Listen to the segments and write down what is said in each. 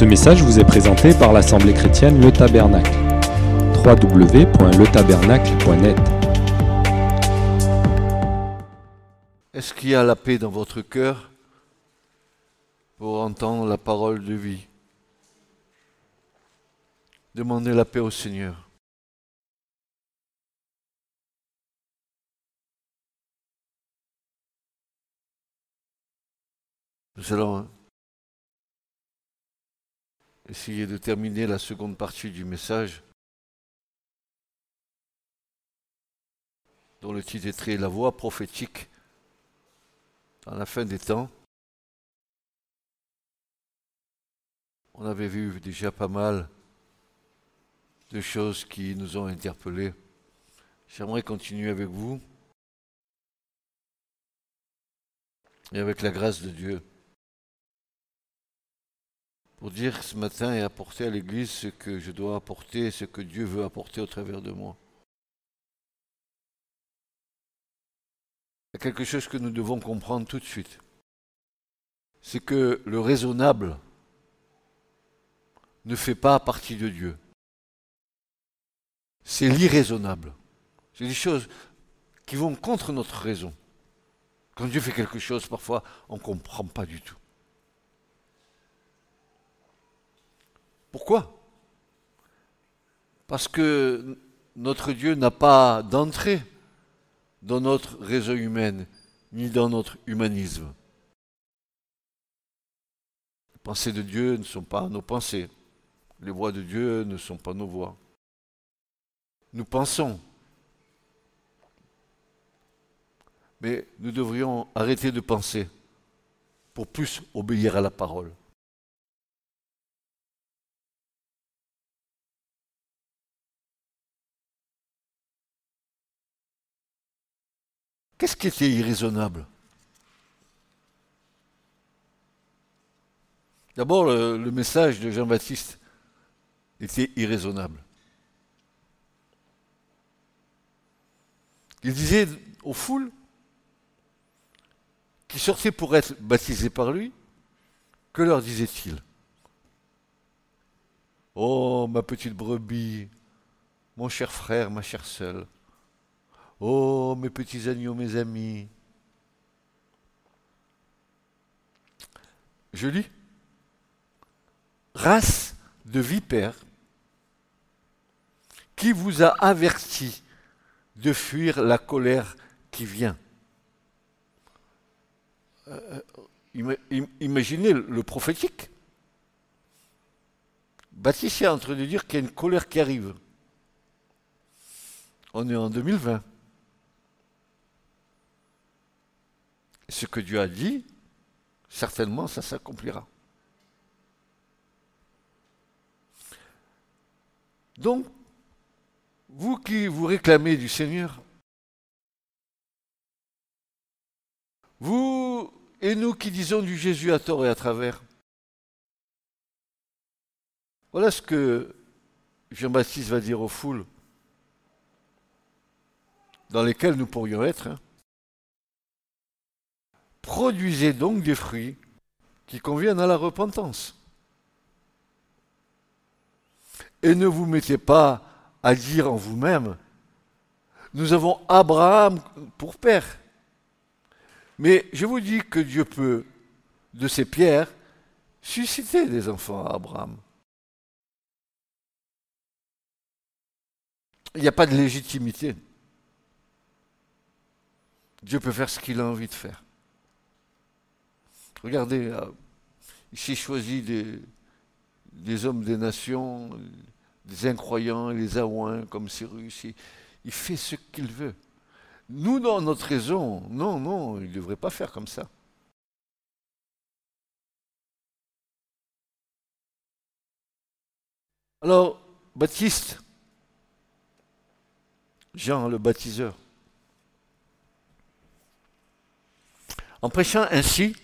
Ce message vous est présenté par l'Assemblée chrétienne Le Tabernacle. www.letabernacle.net Est-ce qu'il y a la paix dans votre cœur pour entendre la parole de vie? Demandez la paix au Seigneur. Essayer de terminer la seconde partie du message, dont le titre est très La voix prophétique à la fin des temps. On avait vu déjà pas mal de choses qui nous ont interpellés. J'aimerais continuer avec vous et avec la grâce de Dieu pour dire ce matin et apporter à l'Église ce que je dois apporter, ce que Dieu veut apporter au travers de moi. Il y a quelque chose que nous devons comprendre tout de suite. C'est que le raisonnable ne fait pas partie de Dieu. C'est l'irraisonnable. C'est des choses qui vont contre notre raison. Quand Dieu fait quelque chose, parfois, on ne comprend pas du tout. Pourquoi? Parce que notre Dieu n'a pas d'entrée dans notre raison humaine, ni dans notre humanisme. Les pensées de Dieu ne sont pas nos pensées. Les voix de Dieu ne sont pas nos voix. Nous pensons. Mais nous devrions arrêter de penser pour plus obéir à la parole. Qu'est-ce qui était irraisonnable? D'abord, le, message de Jean-Baptiste était irraisonnable. Il disait aux foules qui sortaient pour être baptisées par lui, que leur disait-il? Oh, ma petite brebis, mon cher frère, ma chère sœur, Oh, mes petits agneaux, mes amis. Je lis. Race de vipères, qui vous a averti de fuir la colère qui vient euh, euh, Imaginez le prophétique. Baptiste est en train de dire qu'il y a une colère qui arrive. On est en 2020. Ce que Dieu a dit, certainement ça s'accomplira. Donc, vous qui vous réclamez du Seigneur, vous et nous qui disons du Jésus à tort et à travers, voilà ce que Jean-Baptiste va dire aux foules dans lesquelles nous pourrions être. Hein. Produisez donc des fruits qui conviennent à la repentance. Et ne vous mettez pas à dire en vous-même, nous avons Abraham pour père. Mais je vous dis que Dieu peut, de ces pierres, susciter des enfants à Abraham. Il n'y a pas de légitimité. Dieu peut faire ce qu'il a envie de faire. Regardez, euh, il s'est choisi des, hommes des nations, des incroyants, les Aouins comme Cyrus. Il, il fait ce qu'il veut. Nous, dans notre raison, non, non, il ne devrait pas faire comme ça. Alors, Baptiste, Jean le baptiseur, en prêchant ainsi,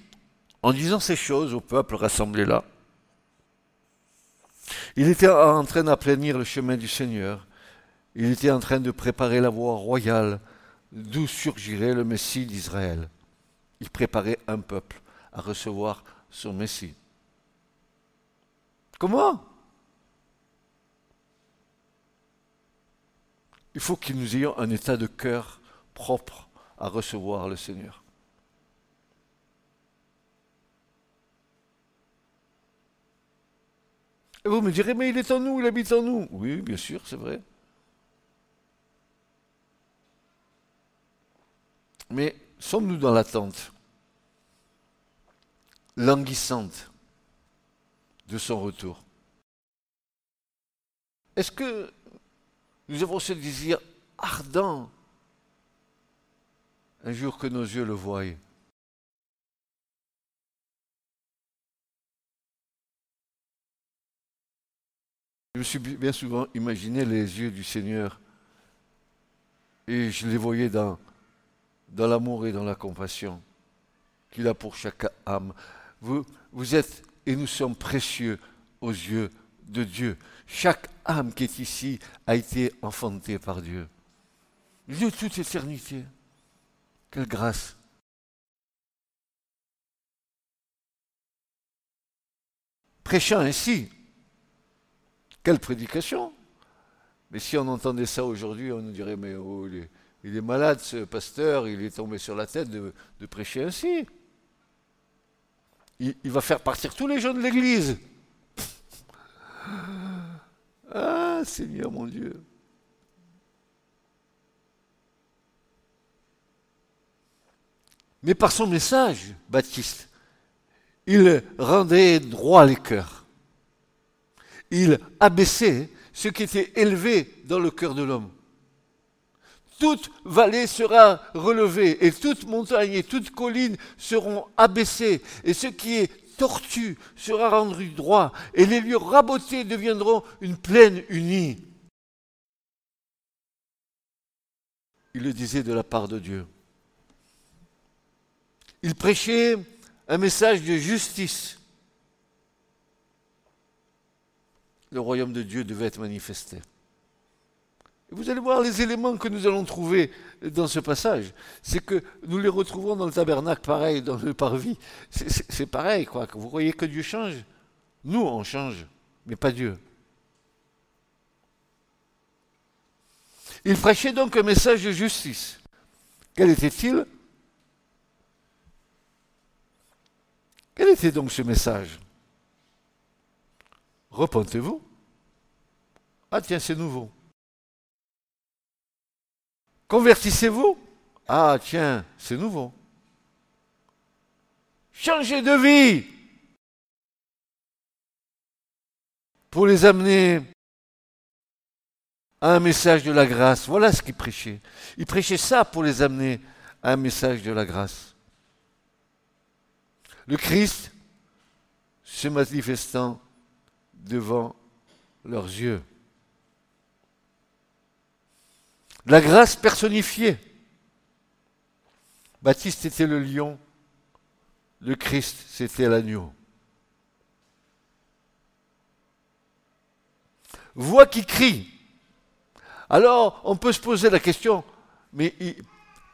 en disant ces choses au peuple rassemblé là. Il était en train d'aplanir le chemin du Seigneur. Il était en train de préparer la voie royale d'où surgirait le Messie d'Israël. Il préparait un peuple à recevoir son Messie. Comment? Il faut que nous ayons un état de cœur propre à recevoir le Seigneur. Et vous me direz, mais il est en nous, il habite en nous. Oui, bien sûr, c'est vrai. Mais sommes-nous dans l'attente languissante de son retour? Est-ce que nous avons ce désir ardent un jour que nos yeux le voient? Je me suis bien souvent imaginé les yeux du Seigneur et je les voyais dans, dans l'amour et dans la compassion qu'il a pour chaque âme. Vous, vous êtes et nous sommes précieux aux yeux de Dieu. Chaque âme qui est ici a été enfantée par Dieu. Dieu toute éternité. Quelle grâce. Prêchant ainsi, quelle prédication Mais si on entendait ça aujourd'hui, on nous dirait, mais oh, il, est, malade ce pasteur, il est tombé sur la tête de, prêcher ainsi. Il, il va faire partir tous les gens de l'Église. ah, Seigneur mon Dieu. Mais par son message, Baptiste, il rendait droit les cœurs il abaissait ce qui était élevé dans le cœur de l'homme. Toute vallée sera relevée et toute montagne et toute colline seront abaissées et ce qui est tortu sera rendu droit et les lieux rabotés deviendront une plaine unie. Il le disait de la part de Dieu. Il prêchait un message de justice le royaume de Dieu devait être manifesté. Et vous allez voir les éléments que nous allons trouver dans ce passage. C'est que nous les retrouvons dans le tabernacle, pareil, dans le parvis. C'est pareil, quoi. Vous voyez que Dieu change Nous, on change, mais pas Dieu. Il prêchait donc un message de justice. Quel était-il? Quel était donc ce message? Repentez-vous. Ah tiens, c'est nouveau. Convertissez-vous. Ah tiens, c'est nouveau. Changez de vie pour les amener à un message de la grâce. Voilà ce qu'il prêchait. Il prêchait ça pour les amener à un message de la grâce. Le Christ se manifestant devant leurs yeux. La grâce personnifiée. Baptiste était le lion, le Christ c'était l'agneau. Voix qui crie. Alors on peut se poser la question, mais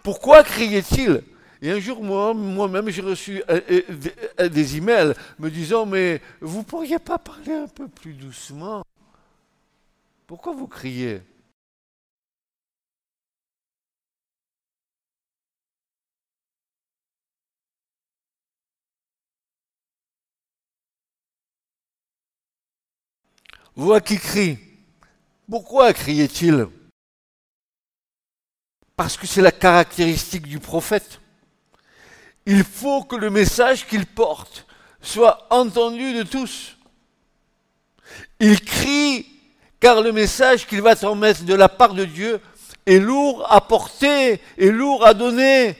pourquoi criait-il et un jour, moi, moi-même, j'ai reçu euh, euh, des emails me disant, mais vous pourriez pas parler un peu plus doucement? Pourquoi vous criez? Voix qui crie? Pourquoi criait-il? Parce que c'est la caractéristique du prophète. Il faut que le message qu'il porte soit entendu de tous. Il crie car le message qu'il va transmettre de la part de Dieu est lourd à porter, est lourd à donner.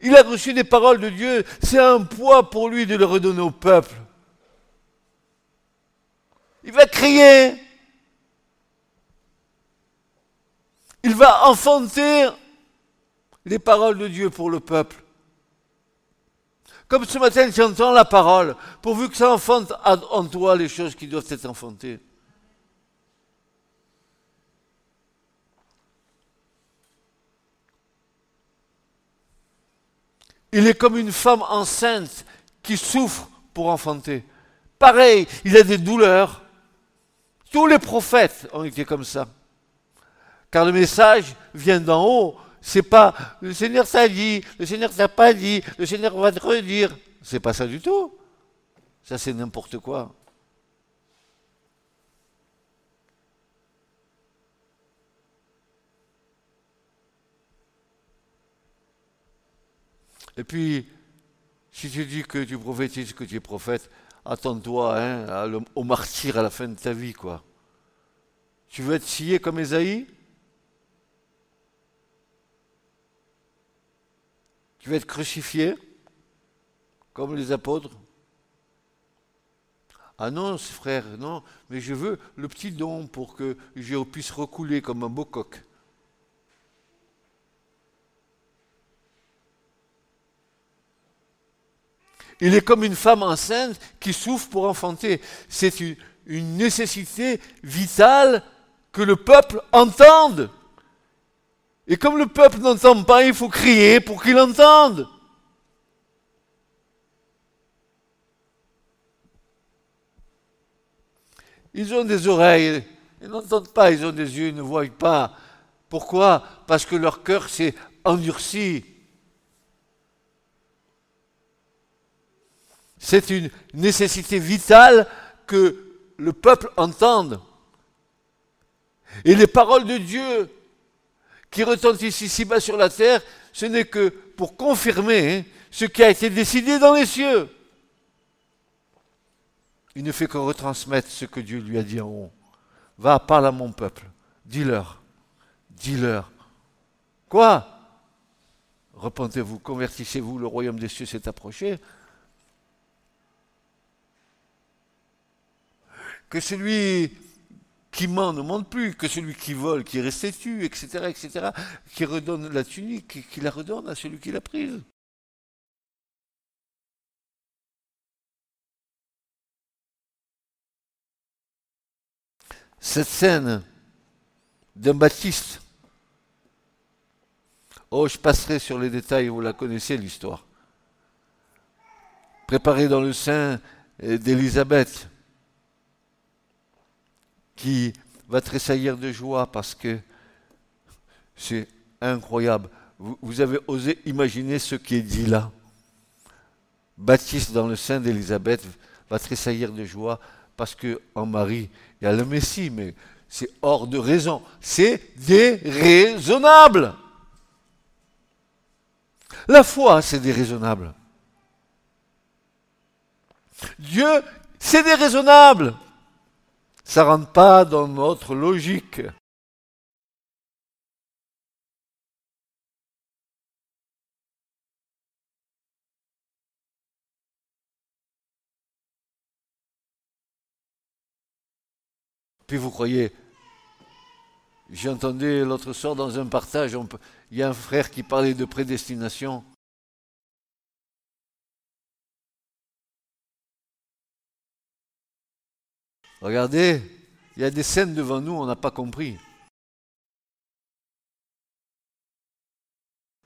Il a reçu des paroles de Dieu, c'est un poids pour lui de le redonner au peuple. Il va crier. Il va enfanter les paroles de Dieu pour le peuple. Comme ce matin, entends la parole, pourvu que ça enfante en toi les choses qui doivent être enfantées. Il est comme une femme enceinte qui souffre pour enfanter. pareil, il a des douleurs. Tous les prophètes ont été comme ça. Car le message vient d'en haut. C'est pas le Seigneur t'a dit, le Seigneur t'a pas dit, le Seigneur va te redire. C'est pas ça du tout. Ça, c'est n'importe quoi. Et puis, si tu dis que tu prophétises, que tu es prophète, attends-toi hein, au martyr à la fin de ta vie, quoi. Tu veux être scié comme Esaïe? Tu veux être crucifié comme les apôtres Ah non, frère, non, mais je veux le petit don pour que je puisse recouler comme un beau coq. Il est comme une femme enceinte qui souffre pour enfanter. C'est une, nécessité vitale que le peuple entende. Et comme le peuple n'entend pas, il faut crier pour qu'il entende. Ils ont des oreilles, ils n'entendent pas, ils ont des yeux, ils ne voient pas. Pourquoi? Parce que leur cœur s'est endurci. C'est une nécessité vitale que le peuple entende. Et les paroles de Dieu qui retentissent ici-bas sur la terre, ce n'est que pour confirmer hein, ce qui a été décidé dans les cieux. Il ne fait que retransmettre ce que Dieu lui a dit en haut. Va, parle à mon peuple. Dis-leur. Dis-leur. Quoi? Repentez-vous, convertissez-vous, le royaume des cieux s'est approché. que celui qui ment ne mente plus, que celui qui vole, qui restitue, etc., etc., qui redonne la tunique, qui la redonne à celui qui l'a prise. Cette scène d'un Baptiste, oh, je passerai sur les détails, vous la connaissez l'histoire. Préparée dans le sein d'Élisabeth, qui va tressaillir de joie parce que c'est incroyable. Vous, avez osé imaginer ce qui est dit là. Baptiste dans le sein d'Élisabeth va tressaillir de joie parce que en Marie, il y a le Messie, mais c'est hors de raison. C'est déraisonnable. La foi, c'est déraisonnable. Dieu, c'est déraisonnable. Ça rentre pas dans notre logique. Puis vous croyez, j'ai entendu l'autre soir dans un partage, il y a un frère qui parlait de prédestination. Regardez, il y a des scènes devant nous, on n'a pas compris.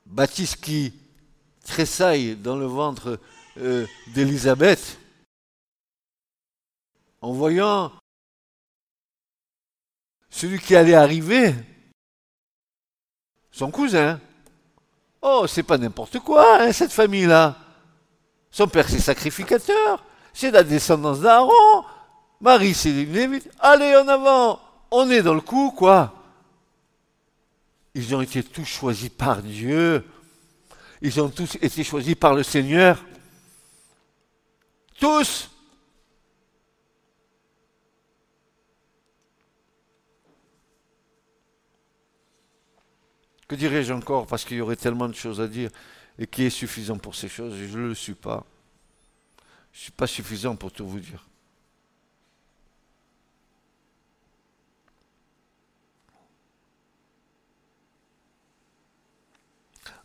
Baptiste qui tressaille dans le ventre euh, d'Élisabeth en voyant celui qui allait arriver, son cousin. Oh, c'est pas n'importe quoi, hein, cette famille-là. Son père, c'est sacrificateur. C'est la descendance d'Aaron. Marie vite, allez en avant, on est dans le coup, quoi. Ils ont été tous choisis par Dieu. Ils ont tous été choisis par le Seigneur. Tous. Que dirais-je encore Parce qu'il y aurait tellement de choses à dire. Et qui est suffisant pour ces choses Je ne le suis pas. Je ne suis pas suffisant pour tout vous dire.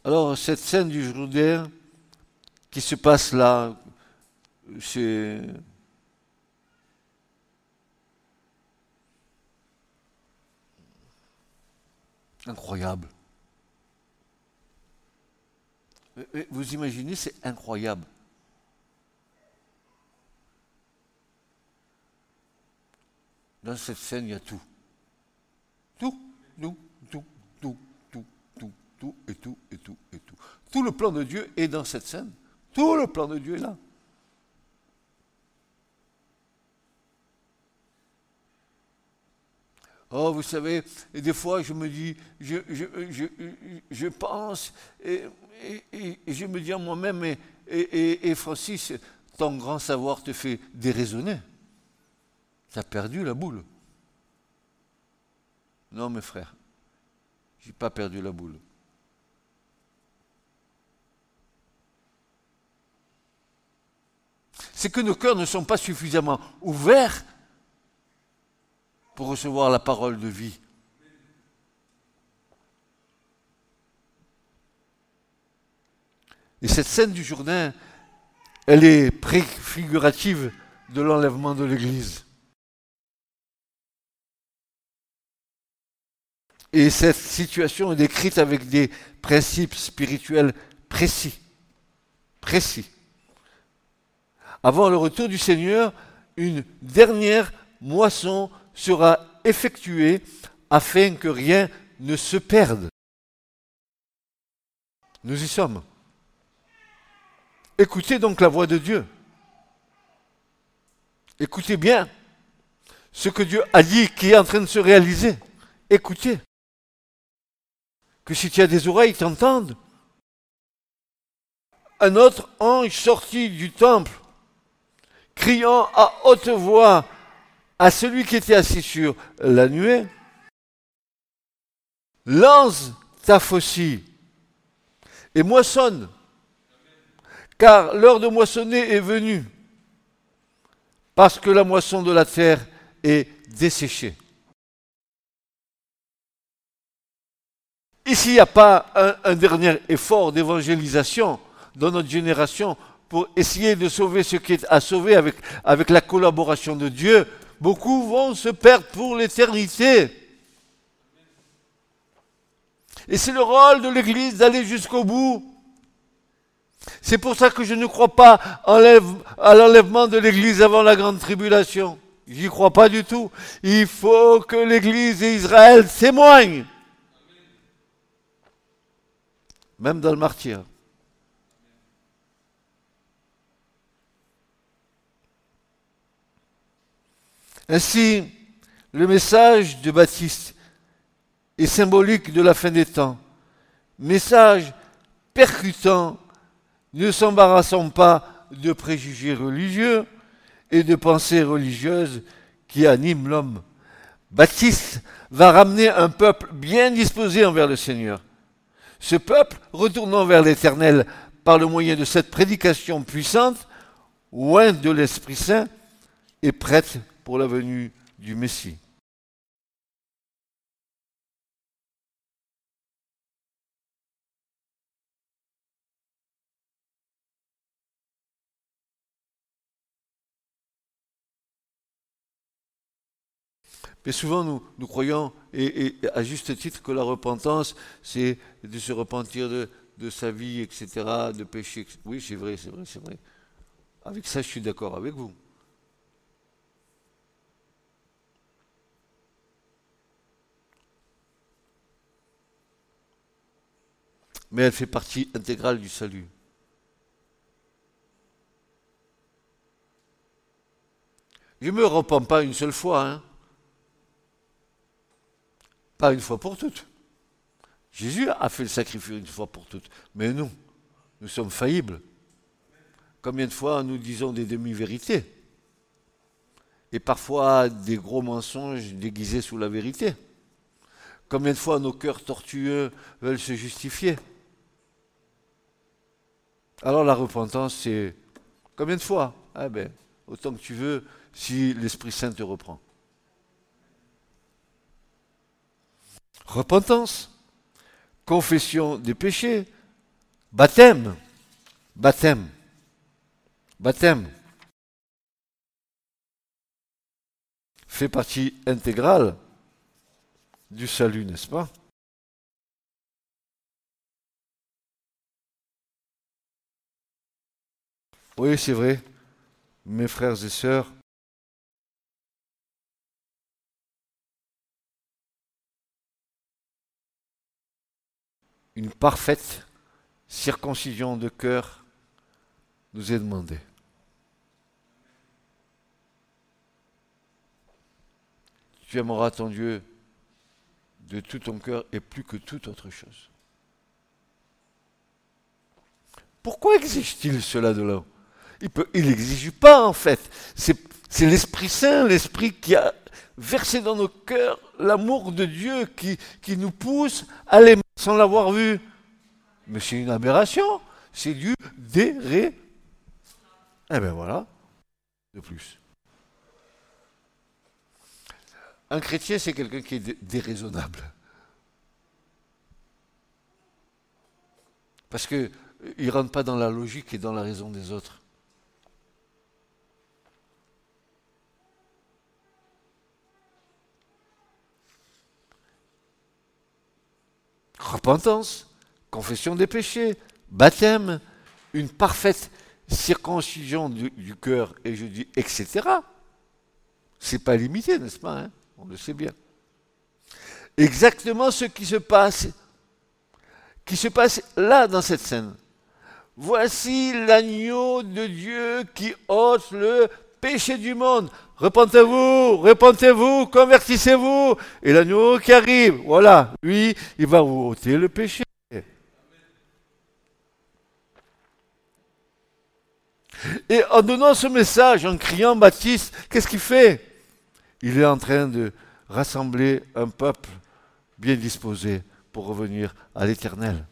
Alors, cette scène du Jourdain qui se passe là, c'est. Incroyable. Vous imaginez, c'est incroyable. Dans cette scène, il y a tout. Tout, tout, tout, et tout, et tout, et tout. Tout le plan de Dieu est dans cette scène. Tout le plan de Dieu est là. Oh, vous savez, des fois je me dis, je, je, je, je pense, et, je me dis à moi-même, et, et, Francis, ton grand savoir te fait déraisonner. Tu as perdu la boule. Non, mes frères, j'ai pas perdu la boule. C'est que nos cœurs ne sont pas suffisamment ouverts pour recevoir la parole de vie. Et cette scène du Jourdain, elle est préfigurative de l'enlèvement de l'Église. Et cette situation est décrite avec des principes spirituels précis. Précis. Avant le retour du Seigneur, une dernière moisson sera effectué afin que rien ne se perde. Nous y sommes. Écoutez donc la voix de Dieu. Écoutez bien ce que Dieu a dit qui est en train de se réaliser. Écoutez. Que si tu as des oreilles, t'entendent. Un autre ange sortit du temple, criant à haute voix, à celui qui était assis sur la nuée, lance ta faucille et moissonne, car l'heure de moissonner est venue, parce que la moisson de la terre est desséchée. Ici, il n'y a pas un, un dernier effort d'évangélisation dans notre génération pour essayer de sauver ce qui est à sauver avec, avec la collaboration de Dieu, beaucoup vont se perdre pour l'éternité. Et c'est le rôle de l'Église d'aller jusqu'au bout. C'est pour ça que je ne crois pas à l'enlèvement de l'Église avant la grande tribulation. J'y crois pas du tout. Il faut que l'Église et Israël témoignent. Même dans le martyr. Ainsi, le message de Baptiste est symbolique de la fin des temps. Message percutant, ne s'embarrassons pas de préjugés religieux et de pensées religieuses qui animent l'homme. Baptiste va ramener un peuple bien disposé envers le Seigneur. Ce peuple, retournant vers l'Éternel par le moyen de cette prédication puissante, loin de l'Esprit Saint, est prête pour la venue du Messie. Mais souvent, nous, nous croyons, et, à juste titre, que la repentance, c'est de se repentir de, de, sa vie, etc., de péché. Oui, c'est vrai, c'est vrai, c'est vrai. Avec ça, je suis d'accord avec vous. Mais elle fait partie intégrale du salut. Je ne me repens pas une seule fois, hein. pas une fois pour toutes. Jésus a fait le sacrifice une fois pour toutes, mais nous, nous sommes faillibles. Combien de fois nous disons des demi-vérités? Et parfois des gros mensonges déguisés sous la vérité Combien de fois nos cœurs tortueux veulent se justifier? Alors la repentance, c'est combien de fois Ah ben, autant que tu veux, si l'Esprit Saint te reprend. Repentance, confession des péchés, baptême, baptême, baptême. fait partie intégrale du salut, n'est-ce pas? Oui, c'est vrai, mes frères et sœurs, une parfaite circoncision de cœur nous est demandée. Tu aimeras ton Dieu de tout ton cœur et plus que toute autre chose. Pourquoi exige-t-il cela de l'homme? Il n'exige pas en fait. C'est l'Esprit Saint, l'Esprit qui a versé dans nos cœurs l'amour de Dieu qui, nous pousse à l'aimer sans l'avoir vu. Mais c'est une aberration. C'est du déré. Eh bien voilà. De plus. Un chrétien, c'est quelqu'un qui est déraisonnable. Parce qu'il ne rentre pas dans la logique et dans la raison des autres. Repentance, confession des péchés, baptême, une parfaite circoncision du, cœur, et je dis etc. C'est pas limité, n'est-ce pas hein? On le sait bien. Exactement ce qui se passe, qui se passe là dans cette scène. Voici l'agneau de Dieu qui ôte le péché du monde. Repentez-vous, repentez-vous, convertissez-vous. Et l'agneau qui arrive, voilà, lui, il va vous ôter le péché. Et en donnant ce message, en criant Baptiste, qu'est-ce qu'il fait? Il est en train de rassembler un peuple bien disposé pour revenir à l'éternel.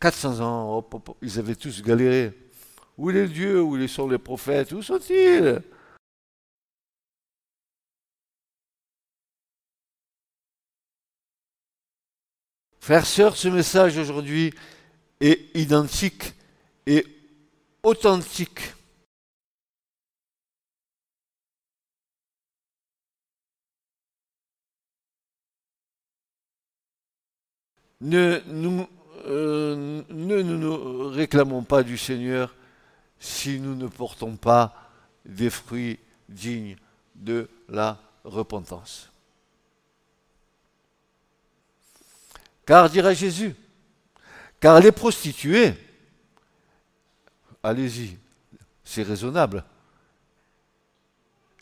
400 ans, ils avaient tous galéré. Où est Dieu? Où sont les prophètes? Où sont-ils? Frères, sœurs, ce message aujourd'hui est identique et authentique. Ne nous, euh, ne nous réclamons pas du Seigneur si nous ne portons pas des fruits dignes de la repentance. Car, dira Jésus, car les prostituées, allez-y, c'est raisonnable,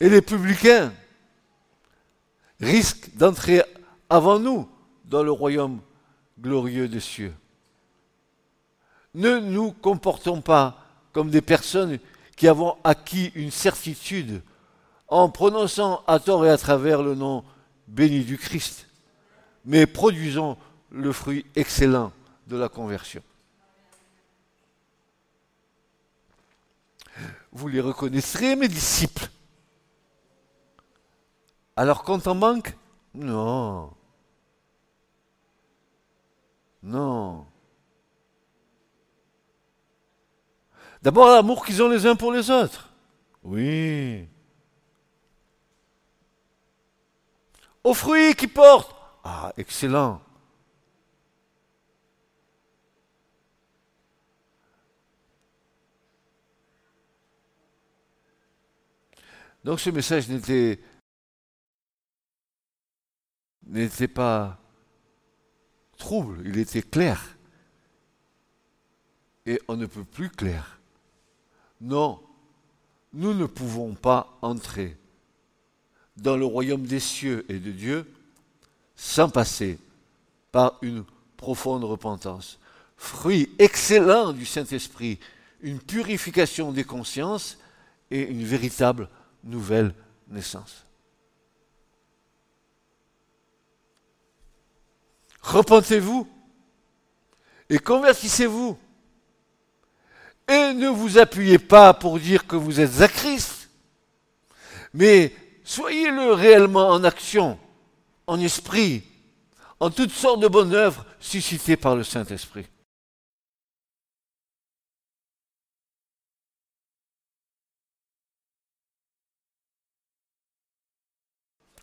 et les publicains risquent d'entrer avant nous dans le royaume glorieux des cieux. Ne nous comportons pas comme des personnes qui avons acquis une certitude en prononçant à tort et à travers le nom béni du Christ, mais produisons le fruit excellent de la conversion. Vous les reconnaîtrez, mes disciples. Alors compte en manque Non. Non. D'abord l'amour qu'ils ont les uns pour les autres. Oui. Aux fruits qu'ils portent. Ah, excellent. Donc ce message n'était n'était pas trouble, il était clair. Et on ne peut plus clair. Non, nous ne pouvons pas entrer dans le royaume des cieux et de Dieu sans passer par une profonde repentance. Fruit excellent du Saint-Esprit, une purification des consciences et une véritable nouvelle naissance. Repentez-vous et convertissez-vous. Et ne vous appuyez pas pour dire que vous êtes à Christ, mais soyez-le réellement en action, en esprit, en toutes sortes de bonnes œuvres suscitées par le Saint-Esprit.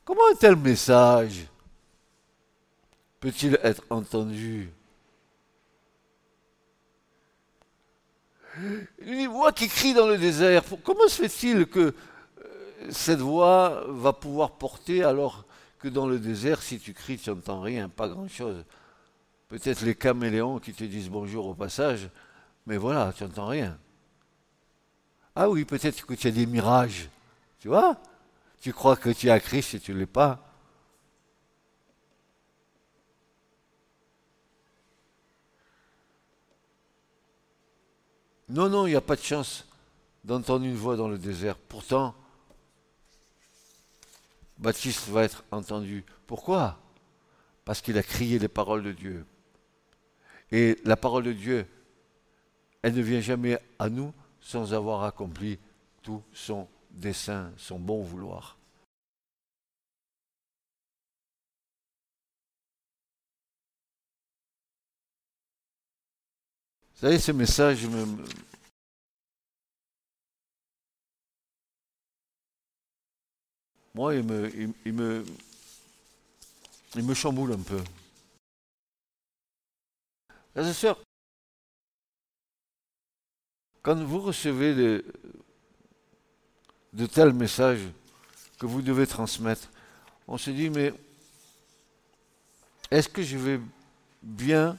Comment un tel message peut-il être entendu? Une voix qui crie dans le désert. Comment se fait-il que euh, cette voix va pouvoir porter alors que dans le désert, si tu cries, tu n'entends rien, pas grand-chose? Peut-être les caméléons qui te disent bonjour au passage, mais voilà, tu n'entends rien. Ah oui, peut-être que tu as des mirages, tu vois? Tu crois que tu à Christ et tu ne l'es pas? Non, non, il n'y a pas de chance d'entendre une voix dans le désert. Pourtant, Baptiste va être entendu. Pourquoi? Parce qu'il a crié les paroles de Dieu. Et la parole de Dieu, elle ne vient jamais à nous sans avoir accompli tout son dessein, son bon vouloir. Vous savez, ce message me, moi, il me, il, me, il me chamboule un peu. Quand vous recevez de, de tels messages que vous devez transmettre, on se dit, mais est-ce que je vais bien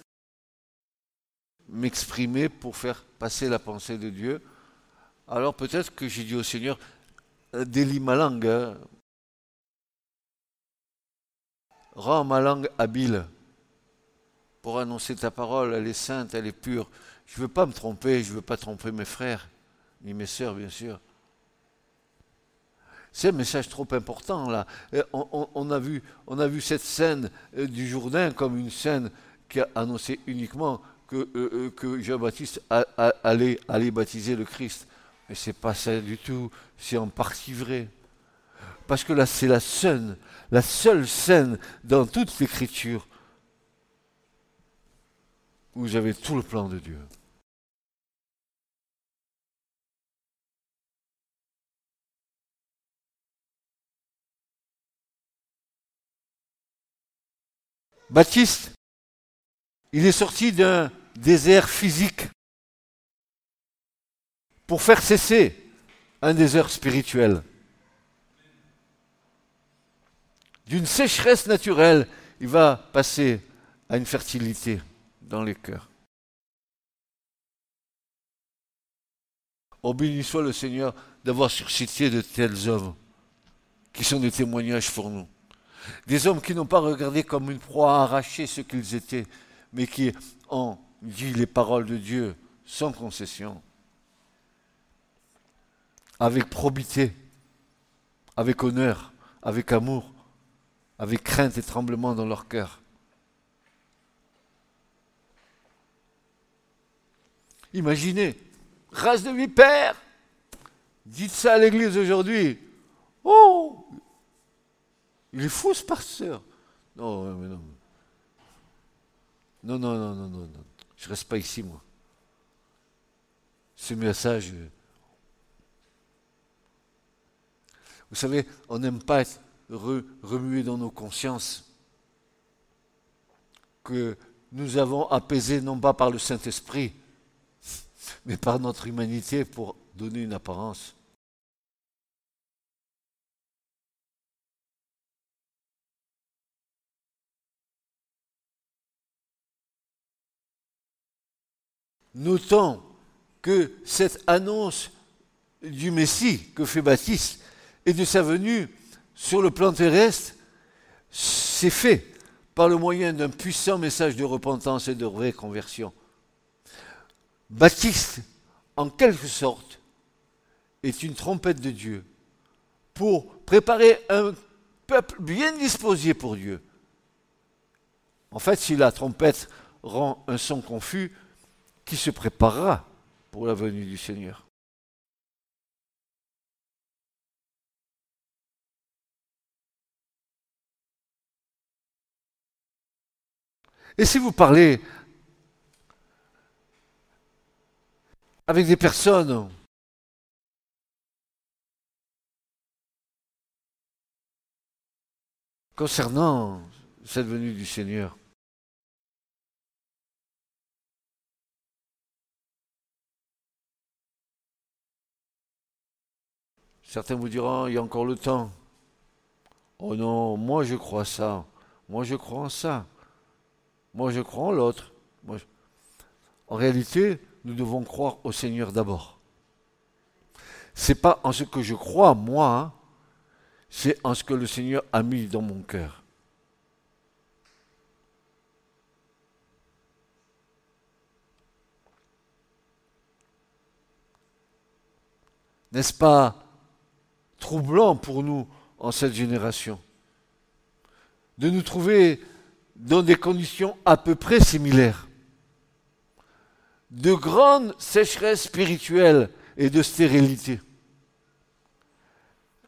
m'exprimer pour faire passer la pensée de Dieu Alors peut-être que j'ai dit au Seigneur, délie ma langue, hein. rends ma langue habile pour annoncer ta parole, elle est sainte, elle est pure. Je ne veux pas me tromper, je ne veux pas tromper mes frères, ni mes sœurs, bien sûr. C'est un message trop important, là. On, a vu, on a vu cette scène euh, du Jourdain comme une scène qui a annoncé uniquement que, euh, euh, que Jean-Baptiste allait, allait baptiser le Christ. Mais ce n'est pas ça du tout, c'est en partie vrai. Parce que là, c'est la scène, la seule scène dans toute l'Écriture où j'avais tout le plan de Dieu. Baptiste, il est sorti d'un désert physique pour faire cesser un désert spirituel. D'une sécheresse naturelle, il va passer à une fertilité dans les cœurs. Oh, béni soit le Seigneur d'avoir suscité de tels hommes qui sont des témoignages pour nous. Des hommes qui n'ont pas regardé comme une proie arrachée ce qu'ils étaient, mais qui ont dit les paroles de Dieu sans concession, avec probité, avec honneur, avec amour, avec crainte et tremblement dans leur cœur. Imaginez, race de vipère. Dites ça à l'église aujourd'hui. Oh Il est fou ce pasteur. Non, non, non, non, non, non. Je reste pas ici, moi. Ce message. Vous savez, on n'aime pas être remué dans nos consciences que nous avons apaisé non pas par le Saint-Esprit, mais par notre humanité pour donner une apparence. Notons que cette annonce du Messie que fait Baptiste et de sa venue sur le plan terrestre s'est fait par le moyen d'un puissant message de repentance et de réconversion. Baptiste, en quelque sorte, est une trompette de Dieu pour préparer un peuple bien disposé pour Dieu. En fait, si la trompette rend un son confus, qui se préparera pour la venue du Seigneur Et si vous parlez avec des personnes. Concernant cette venue du Seigneur, certains vous diront, il y a encore le temps. Oh non, moi je crois ça, moi je crois en ça. Moi, je crois en l'autre. En réalité, nous devons croire au Seigneur d'abord. C'est pas en ce que je crois, moi, hein, c'est en ce que le Seigneur a mis dans mon cœur. N'est-ce pas troublant pour nous en cette génération de nous trouver dans des conditions à peu près similaires de grande sécheresse spirituelle et de stérilité.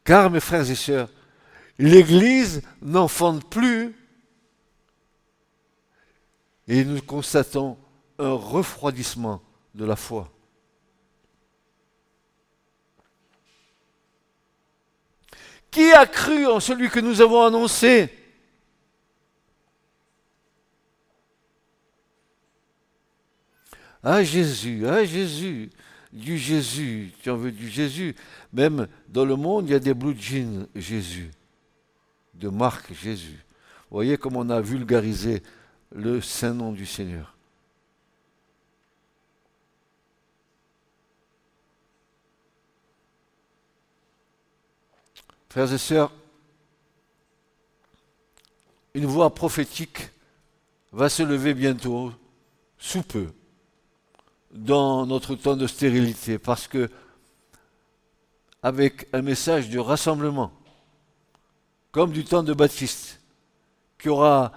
Car, mes frères et sœurs, l'Église n'enfante plus et nous constatons un refroidissement de la foi. Qui a cru en celui que nous avons annoncé? Ah Jésus, ah Jésus, du Jésus, tu en veux du Jésus? Même dans le monde, il y a des blue jeans Jésus, de marque Jésus. Vous voyez comme on a vulgarisé le saint nom du Seigneur. Frères et sœurs, une voix prophétique va se lever bientôt, sous peu, dans notre temps de stérilité, parce que avec un message de rassemblement, comme du temps de Baptiste, qui aura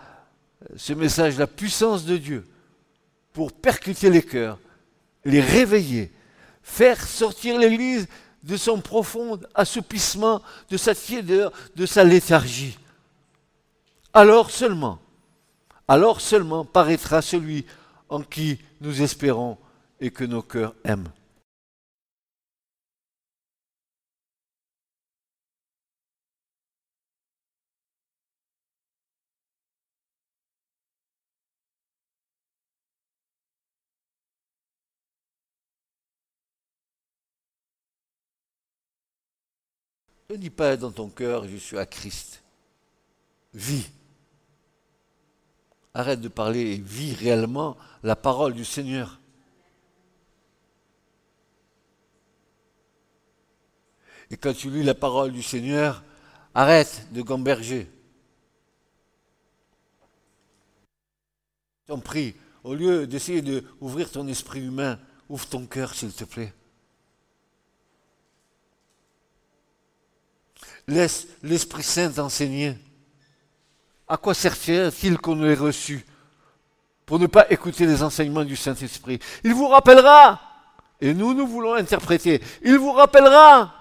ce message, la puissance de Dieu, pour percuter les cœurs, les réveiller, faire sortir l'Église de son profond assoupissement, de sa tiédeur, de sa léthargie. Alors seulement, alors seulement paraîtra celui en qui nous espérons et que nos cœurs aiment. Ne dis pas dans ton cœur, je suis à Christ. Vis. Arrête de parler et vis réellement la parole du Seigneur. Et quand tu lis la parole du Seigneur, arrête de gamberger. T'en prie, au lieu d'essayer d'ouvrir ton esprit humain, ouvre ton cœur, s'il te plaît. Laisse l'Esprit Saint t'enseigner. À quoi sert-il qu'on ait reçu pour ne pas écouter les enseignements du Saint-Esprit? Il vous rappellera, et nous, nous voulons interpréter, il vous rappellera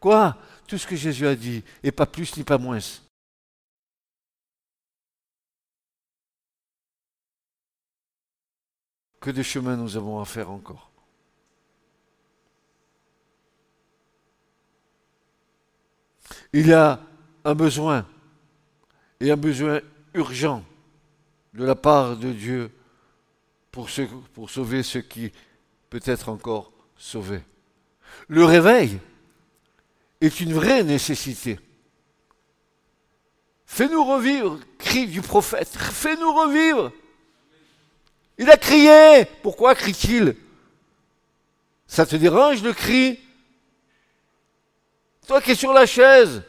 quoi? Tout ce que Jésus a dit, et pas plus ni pas moins. Que de chemin nous avons à faire encore. Il y a un besoin, et un besoin urgent de la part de Dieu pour, pour sauver ce qui peut être encore sauvé. Le réveil est une vraie nécessité. Fais-nous revivre, cri du prophète, fais-nous revivre. Il a crié. Pourquoi crie-t-il? Ça te dérange le cri Toi qui es sur la chaise,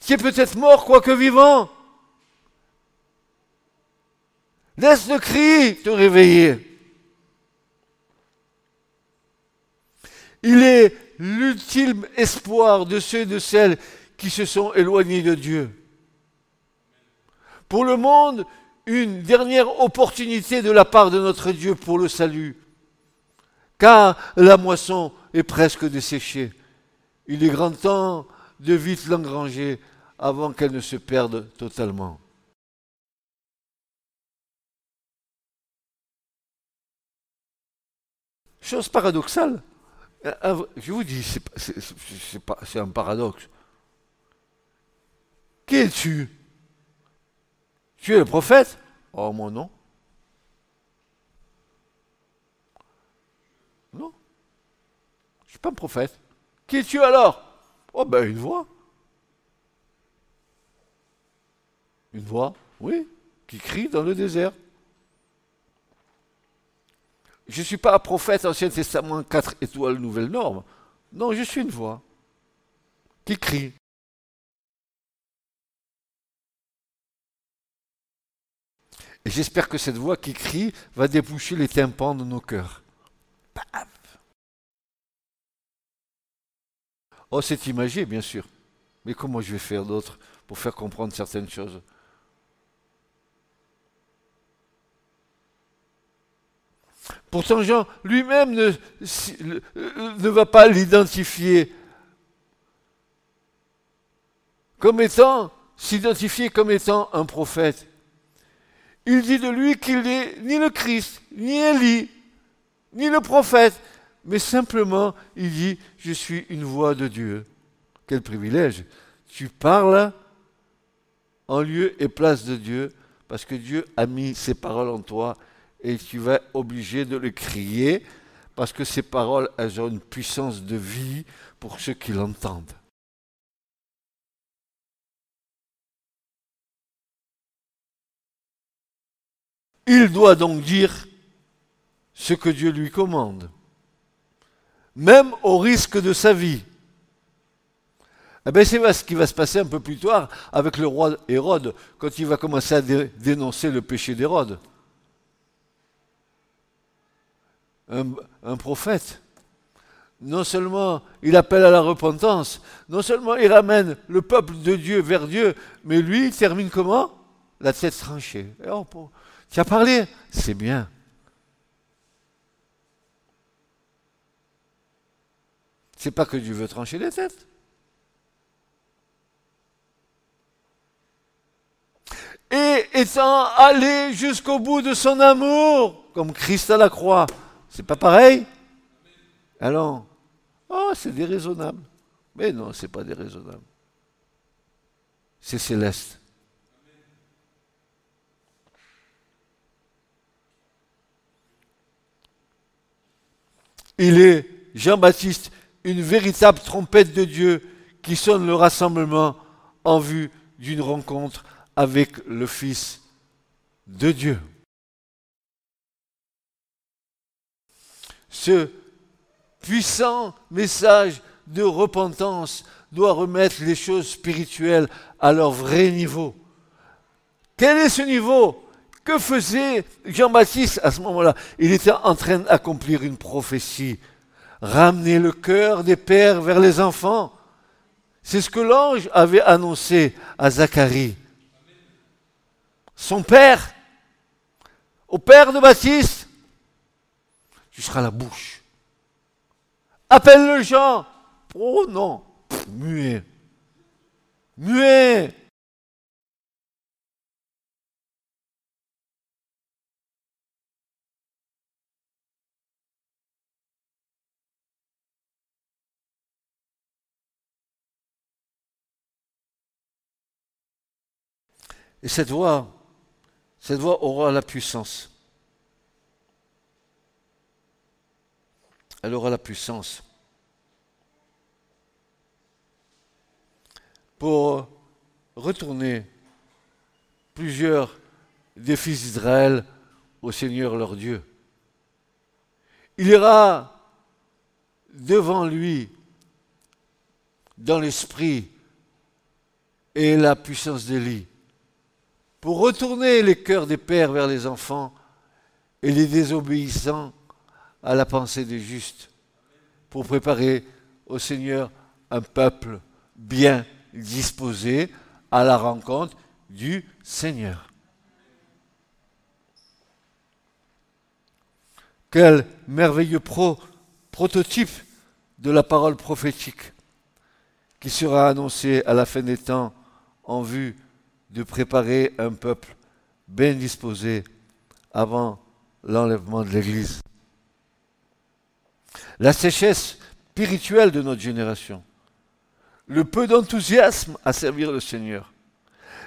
qui es peut-être mort quoique vivant, laisse le cri te réveiller. Il est l'ultime espoir de ceux et de celles qui se sont éloignés de Dieu. Pour le monde, une dernière opportunité de la part de notre Dieu pour le salut. Car la moisson est presque desséchée. Il est grand temps de vite l'engranger avant qu'elle ne se perde totalement. Chose paradoxale. Un- un- Je vous dis, c'est un paradoxe. Qui es-tu? Tu es le prophète? Oh, moi non. Non. Je ne suis pas un prophète. Qui es-tu alors? Oh, ben une voix. Une voix Oui. qui crie dans le désert. Je ne suis pas un prophète Ancien Testament 4 étoiles nouvelle norme. Non, je suis une voix qui crie. Et j'espère que cette voix qui crie va déboucher les tympans de nos cœurs. Oh, c'est imagé, bien sûr. Mais comment je vais faire d'autre pour faire comprendre certaines choses Pourtant, Jean lui-même ne, ne va pas l'identifier comme étant, s'identifier comme étant un prophète. Il dit de lui qu'il n'est ni le Christ, ni Élie, ni le prophète, mais simplement il dit, je suis une voix de Dieu. Quel privilège. Tu parles en lieu et place de Dieu, parce que Dieu a mis ses paroles en toi, et tu vas obligé de le crier, parce que ces paroles, elles ont une puissance de vie pour ceux qui l'entendent. Il doit donc dire ce que Dieu lui commande, même au risque de sa vie. Eh bien, c'est ce qui va se passer un peu plus tard avec le roi Hérode, quand il va commencer à dénoncer le péché d'Hérode. Un, prophète, non seulement il appelle à la repentance, non seulement il ramène le peuple de Dieu vers Dieu, mais lui, il termine comment? La tête tranchée. Et oh, tu as parlé? C'est bien. C'est pas que Dieu veut trancher les têtes. Et étant allé jusqu'au bout de son amour, comme Christ à la croix, c'est pas pareil? Alors, oh, c'est déraisonnable. Mais non, c'est pas déraisonnable. C'est céleste. Il est, Jean-Baptiste, une véritable trompette de Dieu qui sonne le rassemblement en vue d'une rencontre avec le Fils de Dieu. Ce puissant message de repentance doit remettre les choses spirituelles à leur vrai niveau. Quel est ce niveau? Que faisait Jean-Baptiste à ce moment-là? Il était en train d'accomplir une prophétie. Ramener le cœur des pères vers les enfants. C'est ce que l'ange avait annoncé à Zacharie. Son père, au père de Baptiste, tu seras la bouche. Appelle le Jean. Oh non, muet. Muet. Et cette voix, cette voix aura la puissance. Elle aura la puissance pour retourner plusieurs des fils d'Israël au Seigneur leur Dieu. Il ira devant lui dans l'esprit et la puissance d'Élie pour retourner les cœurs des pères vers les enfants et les désobéissants à la pensée des justes, pour préparer au Seigneur un peuple bien disposé à la rencontre du Seigneur. Quel merveilleux prototype de la parole prophétique qui sera annoncée à la fin des temps en vue de préparer un peuple bien disposé avant l'enlèvement de l'Église. La sécheresse spirituelle de notre génération, le peu d'enthousiasme à servir le Seigneur,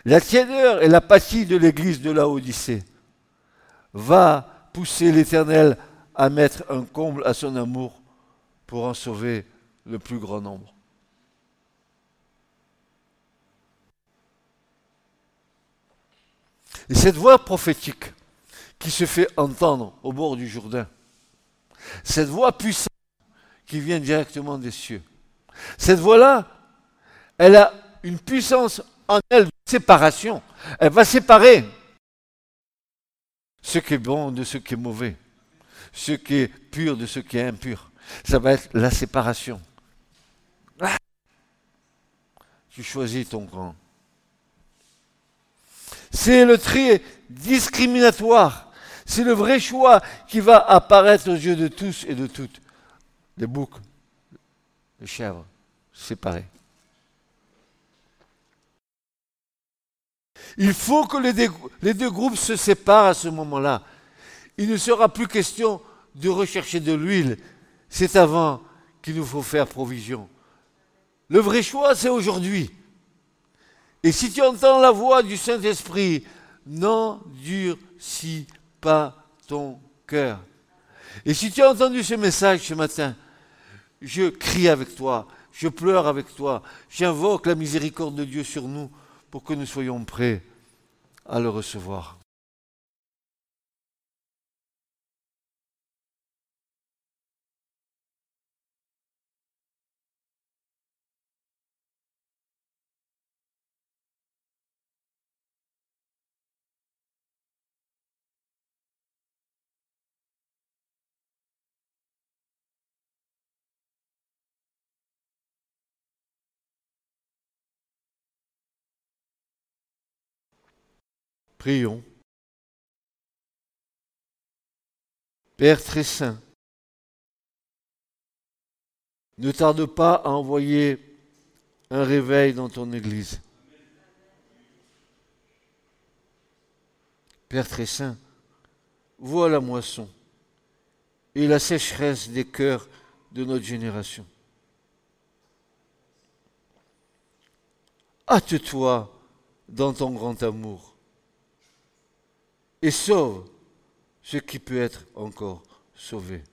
la tiédeur et l'apathie de l'Église de la Odyssée va pousser l'Éternel à mettre un comble à son amour pour en sauver le plus grand nombre. Et cette voix prophétique qui se fait entendre au bord du Jourdain, cette voix puissante qui vient directement des cieux, cette voix-là, elle a une puissance en elle de séparation. Elle va séparer ce qui est bon de ce qui est mauvais, ce qui est pur de ce qui est impur. Ça va être la séparation. Ah. Tu choisis ton camp. C'est le tri discriminatoire. C'est le vrai choix qui va apparaître aux yeux de tous et de toutes. Les boucs, les chèvres, séparés. Il faut que les deux, groupes se séparent à ce moment-là. Il ne sera plus question de rechercher de l'huile. C'est avant qu'il nous faut faire provision. Le vrai choix, c'est aujourd'hui. Et si tu entends la voix du Saint-Esprit, n'endurcis pas ton cœur. Et si tu as entendu ce message ce matin, je crie avec toi, je pleure avec toi, j'invoque la miséricorde de Dieu sur nous pour que nous soyons prêts à le recevoir. Prions. Père très saint, ne tarde pas à envoyer un réveil dans ton Église. Père très saint, vois la moisson et la sécheresse des cœurs de notre génération. Hâte-toi dans ton grand amour et sauve ce qui peut être encore sauvé.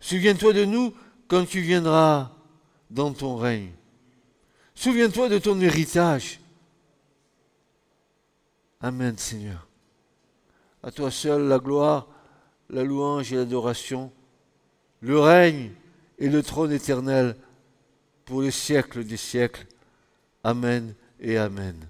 Souviens-toi de nous quand tu viendras dans ton règne. Souviens-toi de ton héritage. Amen Seigneur. À toi seul la gloire, la louange et l'adoration, le règne et le trône éternel pour les siècles des siècles. Amen et Amen